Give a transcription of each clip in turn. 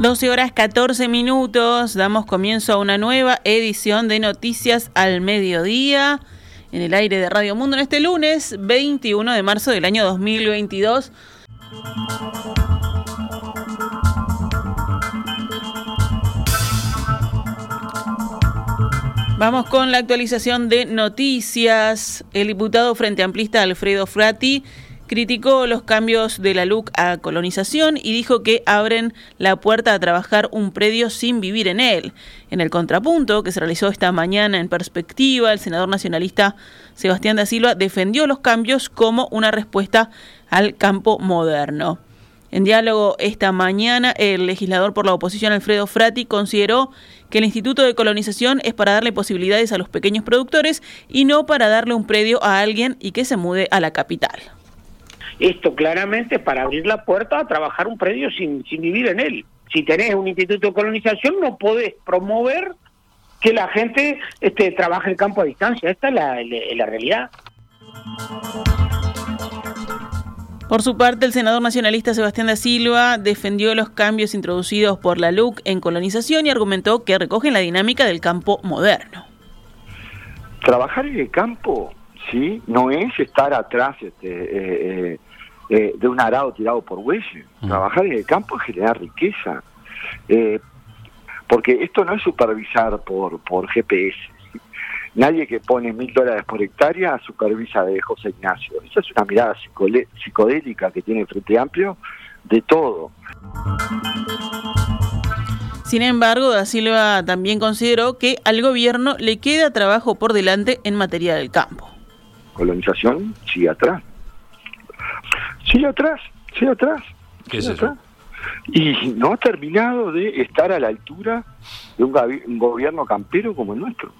Doce horas 14 minutos, damos comienzo a una nueva edición de Noticias al Mediodía en el aire de Radio Mundo en este lunes 21 de marzo del año 2022. Vamos con la actualización de noticias. El diputado Frente Amplista Alfredo Frati criticó los cambios de la LUC a colonización y dijo que abren la puerta a trabajar un predio sin vivir en él. En el contrapunto que se realizó esta mañana en perspectiva, el senador nacionalista Sebastián da Silva defendió los cambios como una respuesta al campo moderno. En diálogo esta mañana, el legislador por la oposición Alfredo Frati consideró que el Instituto de Colonización es para darle posibilidades a los pequeños productores y no para darle un predio a alguien y que se mude a la capital. Esto claramente es para abrir la puerta a trabajar un predio sin, sin vivir en él. Si tenés un instituto de colonización no podés promover que la gente este, trabaje en campo a distancia. Esta es la, la realidad. Por su parte, el senador nacionalista Sebastián da Silva defendió los cambios introducidos por la LUC en colonización y argumentó que recogen la dinámica del campo moderno. Trabajar en el campo, sí, no es estar atrás este, eh, eh, eh, de un arado tirado por bueyes. Trabajar en el campo es generar riqueza. Eh, porque esto no es supervisar por, por GPS. Nadie que pone mil dólares por hectárea supervisa de José Ignacio. Esa es una mirada psicodélica que tiene Frente Amplio de todo. Sin embargo, Da Silva también consideró que al gobierno le queda trabajo por delante en materia del campo. Colonización sigue atrás. Sigue atrás, sigue atrás. ¿Qué es eso? Y no ha terminado de estar a la altura de un, un gobierno campero como el nuestro.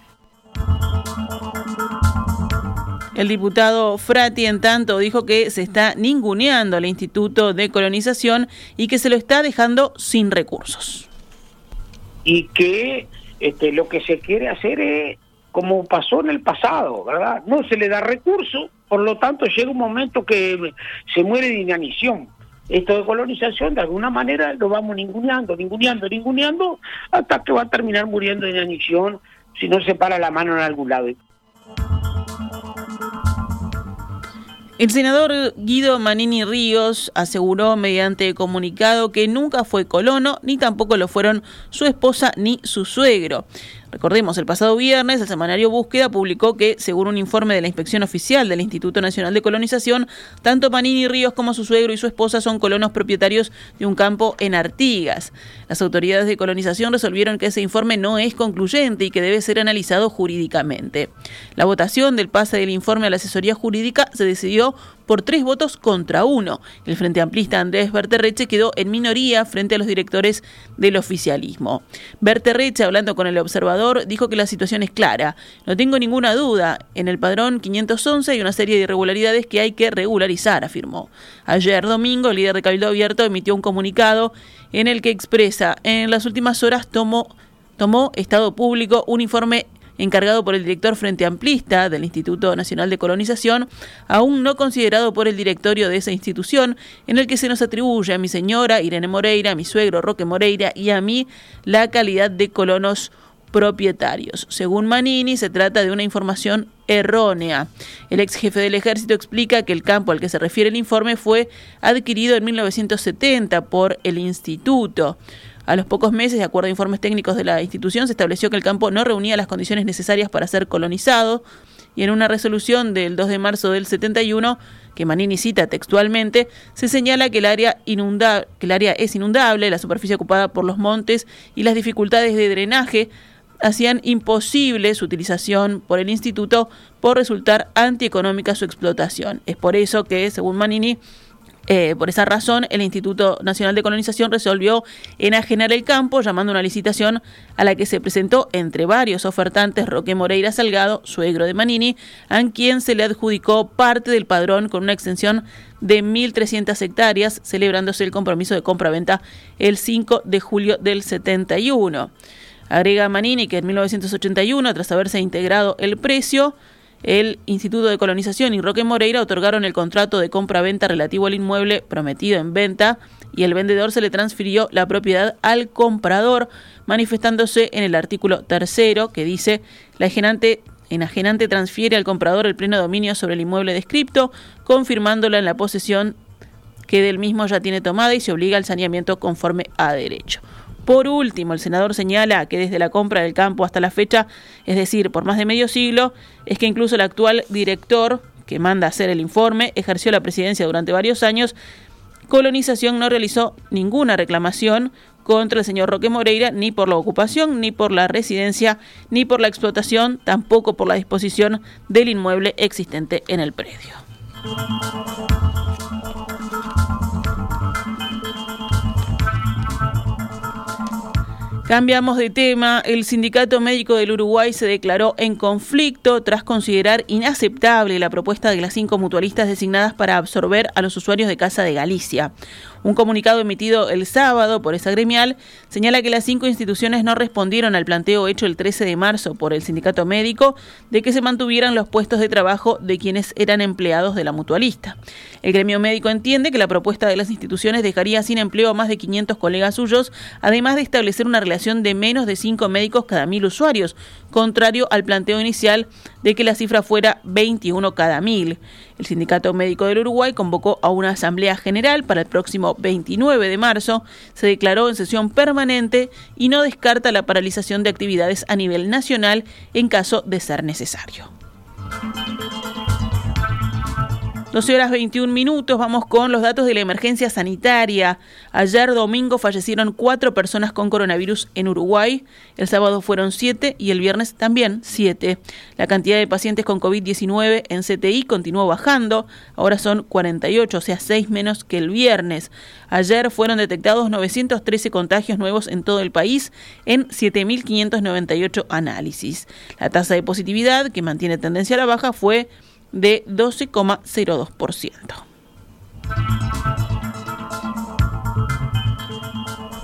El diputado Frati, en tanto, dijo que se está ninguneando al Instituto de Colonización y que se lo está dejando sin recursos. Y que este, lo que se quiere hacer es como pasó en el pasado, ¿verdad? No se le da recursos, por lo tanto llega un momento que se muere de inanición. Esto de colonización, de alguna manera, lo vamos ninguneando, ninguneando, ninguneando, hasta que va a terminar muriendo de inanición si no se para la mano en algún lado. El senador Guido Manini Ríos aseguró mediante comunicado que nunca fue colono, ni tampoco lo fueron su esposa ni su suegro. Recordemos, el pasado viernes el semanario Búsqueda publicó que, según un informe de la Inspección Oficial del Instituto Nacional de Colonización, tanto Manini Ríos como su suegro y su esposa son colonos propietarios de un campo en Artigas. Las autoridades de colonización resolvieron que ese informe no es concluyente y que debe ser analizado jurídicamente. La votación del pase del informe a la asesoría jurídica se decidió por tres votos contra uno. El Frente Amplista Andrés Berterreche quedó en minoría frente a los directores del oficialismo. Berterreche, hablando con el observador, dijo que la situación es clara. No tengo ninguna duda. En el padrón 511 hay una serie de irregularidades que hay que regularizar, afirmó. Ayer domingo, el líder de Cabildo Abierto emitió un comunicado en el que expresa, en las últimas horas tomó, tomó Estado Público un informe encargado por el director Frente Amplista del Instituto Nacional de Colonización, aún no considerado por el directorio de esa institución, en el que se nos atribuye a mi señora Irene Moreira, a mi suegro Roque Moreira y a mí la calidad de colonos propietarios. Según Manini, se trata de una información errónea. El ex jefe del ejército explica que el campo al que se refiere el informe fue adquirido en 1970 por el instituto. A los pocos meses, de acuerdo a informes técnicos de la institución, se estableció que el campo no reunía las condiciones necesarias para ser colonizado y en una resolución del 2 de marzo del 71, que Manini cita textualmente, se señala que el área, que el área es inundable, la superficie ocupada por los montes y las dificultades de drenaje hacían imposible su utilización por el instituto por resultar antieconómica su explotación. Es por eso que, según Manini, Eh, por esa razón, el Instituto Nacional de Colonización resolvió enajenar el campo, llamando una licitación a la que se presentó entre varios ofertantes Roque Moreira Salgado, suegro de Manini, a quien se le adjudicó parte del padrón con una extensión de 1.300 hectáreas, celebrándose el compromiso de compra-venta el 5 de julio del 71. Agrega Manini que en 1981, tras haberse integrado el precio, el Instituto de Colonización y Roque Moreira otorgaron el contrato de compra-venta relativo al inmueble prometido en venta y el vendedor se le transfirió la propiedad al comprador, manifestándose en el artículo tercero que dice la enajenante, transfiere al comprador el pleno dominio sobre el inmueble descripto, confirmándola en la posesión que del mismo ya tiene tomada y se obliga al saneamiento conforme a derecho. Por último, el senador señala que desde la compra del campo hasta la fecha, es decir, por más de medio siglo, es que incluso el actual director que manda hacer el informe ejerció la presidencia durante varios años. Colonización no realizó ninguna reclamación contra el señor Roque Moreira, ni por la ocupación, ni por la residencia, ni por la explotación, tampoco por la disposición del inmueble existente en el predio. Cambiamos de tema. El Sindicato Médico del Uruguay se declaró en conflicto tras considerar inaceptable la propuesta de las cinco mutualistas designadas para absorber a los usuarios de Casa de Galicia. Un comunicado emitido el sábado por esa gremial señala que las cinco instituciones no respondieron al planteo hecho el 13 de marzo por el sindicato médico de que se mantuvieran los puestos de trabajo de quienes eran empleados de la mutualista. El gremio médico entiende que la propuesta de las instituciones dejaría sin empleo a más de 500 colegas suyos, además de establecer una relación de menos de cinco médicos cada mil usuarios, contrario al planteo inicial de que la cifra fuera 21 cada mil. El Sindicato Médico del Uruguay convocó a una asamblea general para el próximo 29 de marzo, se declaró en sesión permanente y no descarta la paralización de actividades a nivel nacional en caso de ser necesario. 12 horas 21 minutos, vamos con los datos de la emergencia sanitaria. Ayer domingo fallecieron cuatro personas con coronavirus en Uruguay, el sábado fueron siete y el viernes también siete. La cantidad de pacientes con COVID-19 en CTI continuó bajando, ahora son 48, o sea, seis menos que el viernes. Ayer fueron detectados 913 contagios nuevos en todo el país en 7.598 análisis. La tasa de positividad, que mantiene tendencia a la baja, fue de 12,02%.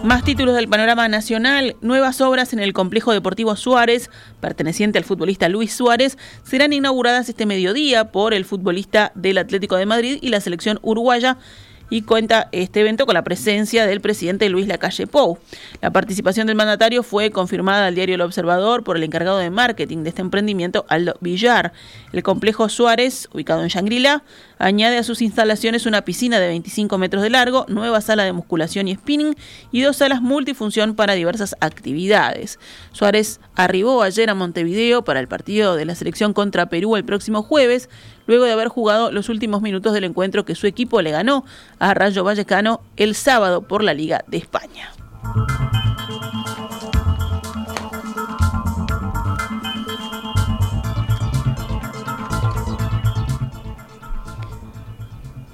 Más títulos del panorama nacional. Nuevas obras en el complejo deportivo Suárez, perteneciente al futbolista Luis Suárez, serán inauguradas este mediodía por el futbolista del Atlético de Madrid y la selección uruguaya y cuenta este evento con la presencia del presidente Luis Lacalle Pou. La participación del mandatario fue confirmada al diario El Observador por el encargado de marketing de este emprendimiento, Aldo Villar. El complejo Suárez, ubicado en Shangri-La, añade a sus instalaciones una piscina de 25 metros de largo, nueva sala de musculación y spinning y dos salas multifunción para diversas actividades. Suárez arribó ayer a Montevideo para el partido de la selección contra Perú el próximo jueves, luego de haber jugado los últimos minutos del encuentro que su equipo le ganó a Rayo Vallecano el sábado por la Liga de España.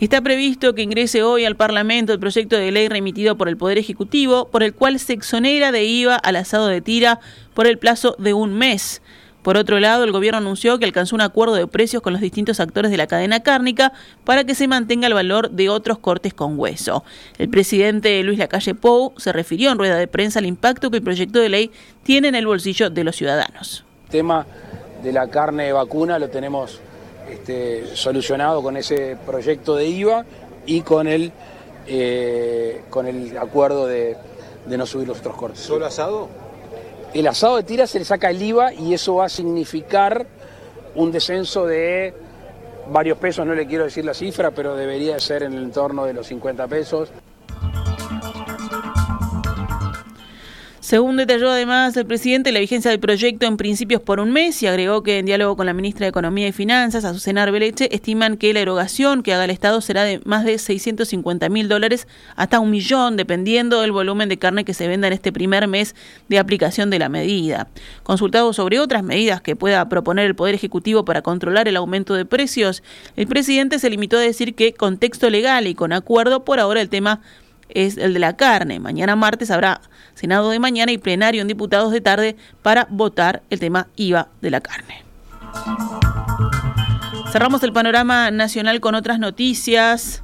Está previsto que ingrese hoy al Parlamento el proyecto de ley remitido por el Poder Ejecutivo, por el cual se exonera de IVA al asado de tira por el plazo de un mes. Por otro lado, el gobierno anunció que alcanzó un acuerdo de precios con los distintos actores de la cadena cárnica para que se mantenga el valor de otros cortes con hueso. El presidente Luis Lacalle Pou se refirió en rueda de prensa al impacto que el proyecto de ley tiene en el bolsillo de los ciudadanos. El tema de la carne vacuna lo tenemos este, solucionado con ese proyecto de IVA y con el, eh, con el acuerdo de, de no subir los otros cortes. ¿Solo asado? el asado de tira se le saca el IVA y eso va a significar un descenso de varios pesos, no le quiero decir la cifra, pero debería ser en el entorno de los 50 pesos. Según detalló además el presidente, la vigencia del proyecto en principios por un mes y agregó que en diálogo con la ministra de Economía y Finanzas, Azucena Arbeleche, estiman que la erogación que haga el Estado será de más de 650 mil dólares hasta un millón, dependiendo del volumen de carne que se venda en este primer mes de aplicación de la medida. Consultado sobre otras medidas que pueda proponer el Poder Ejecutivo para controlar el aumento de precios, el presidente se limitó a decir que con texto legal y con acuerdo, por ahora el tema es el de la carne. Mañana martes habrá Senado de mañana y plenario en diputados de tarde para votar el tema IVA de la carne. Cerramos el panorama nacional con otras noticias.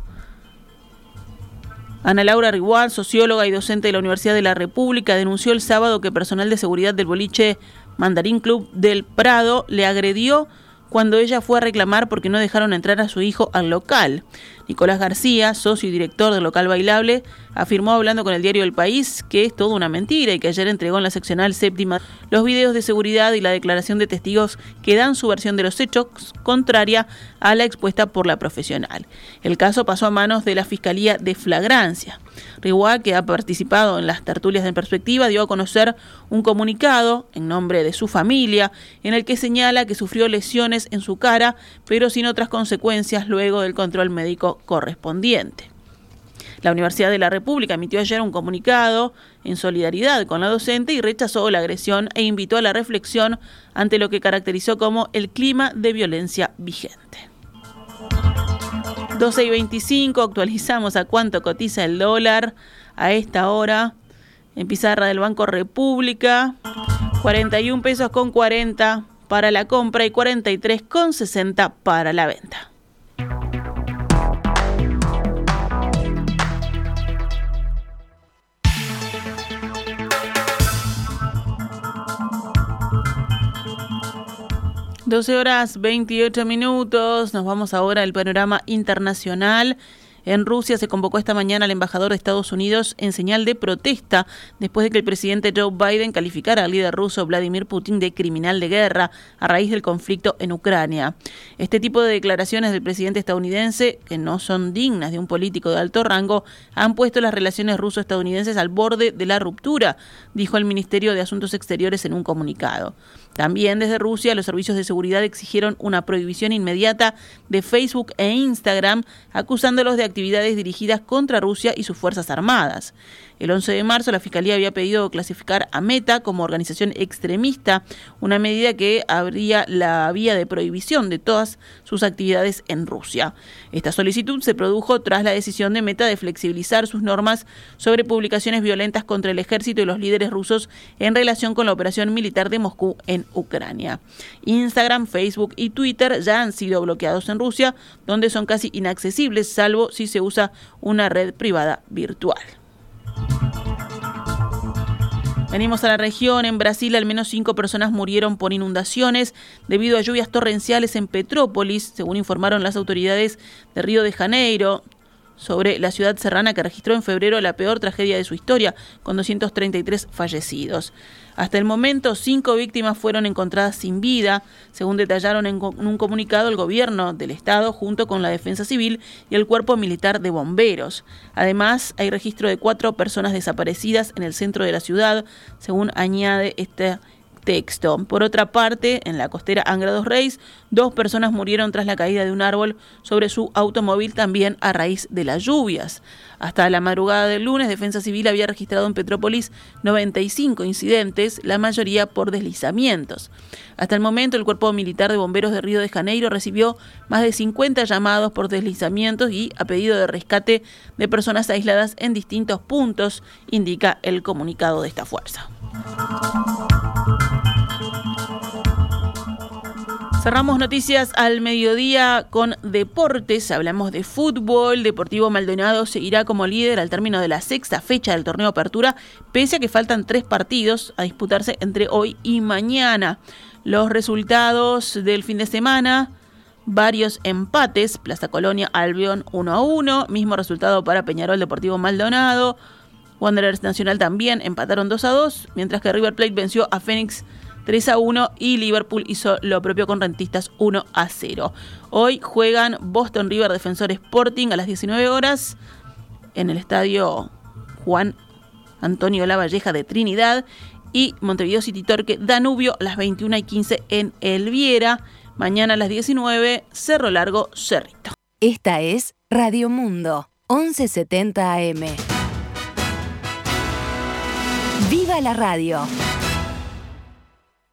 Ana Laura Rigual, socióloga y docente de la Universidad de la República, denunció el sábado que personal de seguridad del boliche Mandarín Club del Prado le agredió cuando ella fue a reclamar porque no dejaron entrar a su hijo al local. Nicolás García, socio y director del local bailable, afirmó hablando con el diario El País que es todo una mentira y que ayer entregó en la seccional séptima los videos de seguridad y la declaración de testigos que dan su versión de los hechos contraria a la expuesta por la profesional. El caso pasó a manos de la Fiscalía de Flagrancia. Riguá, que ha participado en las tertulias de perspectiva, dio a conocer un comunicado en nombre de su familia en el que señala que sufrió lesiones en su cara, pero sin otras consecuencias luego del control médico correspondiente. La Universidad de la República emitió ayer un comunicado en solidaridad con la docente y rechazó la agresión e invitó a la reflexión ante lo que caracterizó como el clima de violencia vigente. 12 y 25, actualizamos a cuánto cotiza el dólar a esta hora en pizarra del Banco República, 41 pesos con 40 para la compra y 43 con 60 para la venta. 12 horas 28 minutos. Nos vamos ahora al panorama internacional. En Rusia se convocó esta mañana al embajador de Estados Unidos en señal de protesta después de que el presidente Joe Biden calificara al líder ruso Vladimir Putin de criminal de guerra a raíz del conflicto en Ucrania. Este tipo de declaraciones del presidente estadounidense, que no son dignas de un político de alto rango, han puesto las relaciones ruso-estadounidenses al borde de la ruptura, dijo el Ministerio de Asuntos Exteriores en un comunicado. También desde Rusia los servicios de seguridad exigieron una prohibición inmediata de Facebook e Instagram, acusándolos de actividades dirigidas contra Rusia y sus Fuerzas Armadas. El 11 de marzo la Fiscalía había pedido clasificar a Meta como organización extremista, una medida que abría la vía de prohibición de todas sus actividades en Rusia. Esta solicitud se produjo tras la decisión de Meta de flexibilizar sus normas sobre publicaciones violentas contra el ejército y los líderes rusos en relación con la operación militar de Moscú en Ucrania. Instagram, Facebook y Twitter ya han sido bloqueados en Rusia, donde son casi inaccesibles salvo si se usa una red privada virtual. Venimos a la región. En Brasil, al menos cinco personas murieron por inundaciones debido a lluvias torrenciales en Petrópolis, según informaron las autoridades de Río de Janeiro sobre la ciudad serrana que registró en febrero la peor tragedia de su historia, con 233 fallecidos. Hasta el momento, cinco víctimas fueron encontradas sin vida, según detallaron en un comunicado el gobierno del Estado junto con la Defensa Civil y el Cuerpo Militar de Bomberos. Además, hay registro de cuatro personas desaparecidas en el centro de la ciudad, según añade este Por otra parte, en la costera Angra dos Reis, dos personas murieron tras la caída de un árbol sobre su automóvil también a raíz de las lluvias. Hasta la madrugada del lunes, Defensa Civil había registrado en Petrópolis 95 incidentes, la mayoría por deslizamientos. Hasta el momento, el Cuerpo Militar de Bomberos de Río de Janeiro recibió más de 50 llamados por deslizamientos y a pedido de rescate de personas aisladas en distintos puntos, indica el comunicado de esta fuerza. Cerramos noticias al mediodía con deportes. Hablamos de fútbol. Deportivo Maldonado seguirá como líder al término de la sexta fecha del torneo Apertura, pese a que faltan tres partidos a disputarse entre hoy y mañana. Los resultados del fin de semana. Varios empates. Plaza Colonia, Albion 1 a 1. Mismo resultado para Peñarol Deportivo Maldonado. Wanderers Nacional también empataron 2 a 2. Mientras que River Plate venció a Fénix 3 a 1 y Liverpool hizo lo propio con Rentistas 1 a 0. Hoy juegan Boston River Defensor Sporting a las 19 horas en el estadio Juan Antonio Lavalleja de Trinidad y Montevideo City Torque Danubio a las 21 y 15 en Elviera. Mañana a las 19, Cerro Largo, Cerrito. Esta es Radio Mundo, 1170 AM. ¡Viva la radio!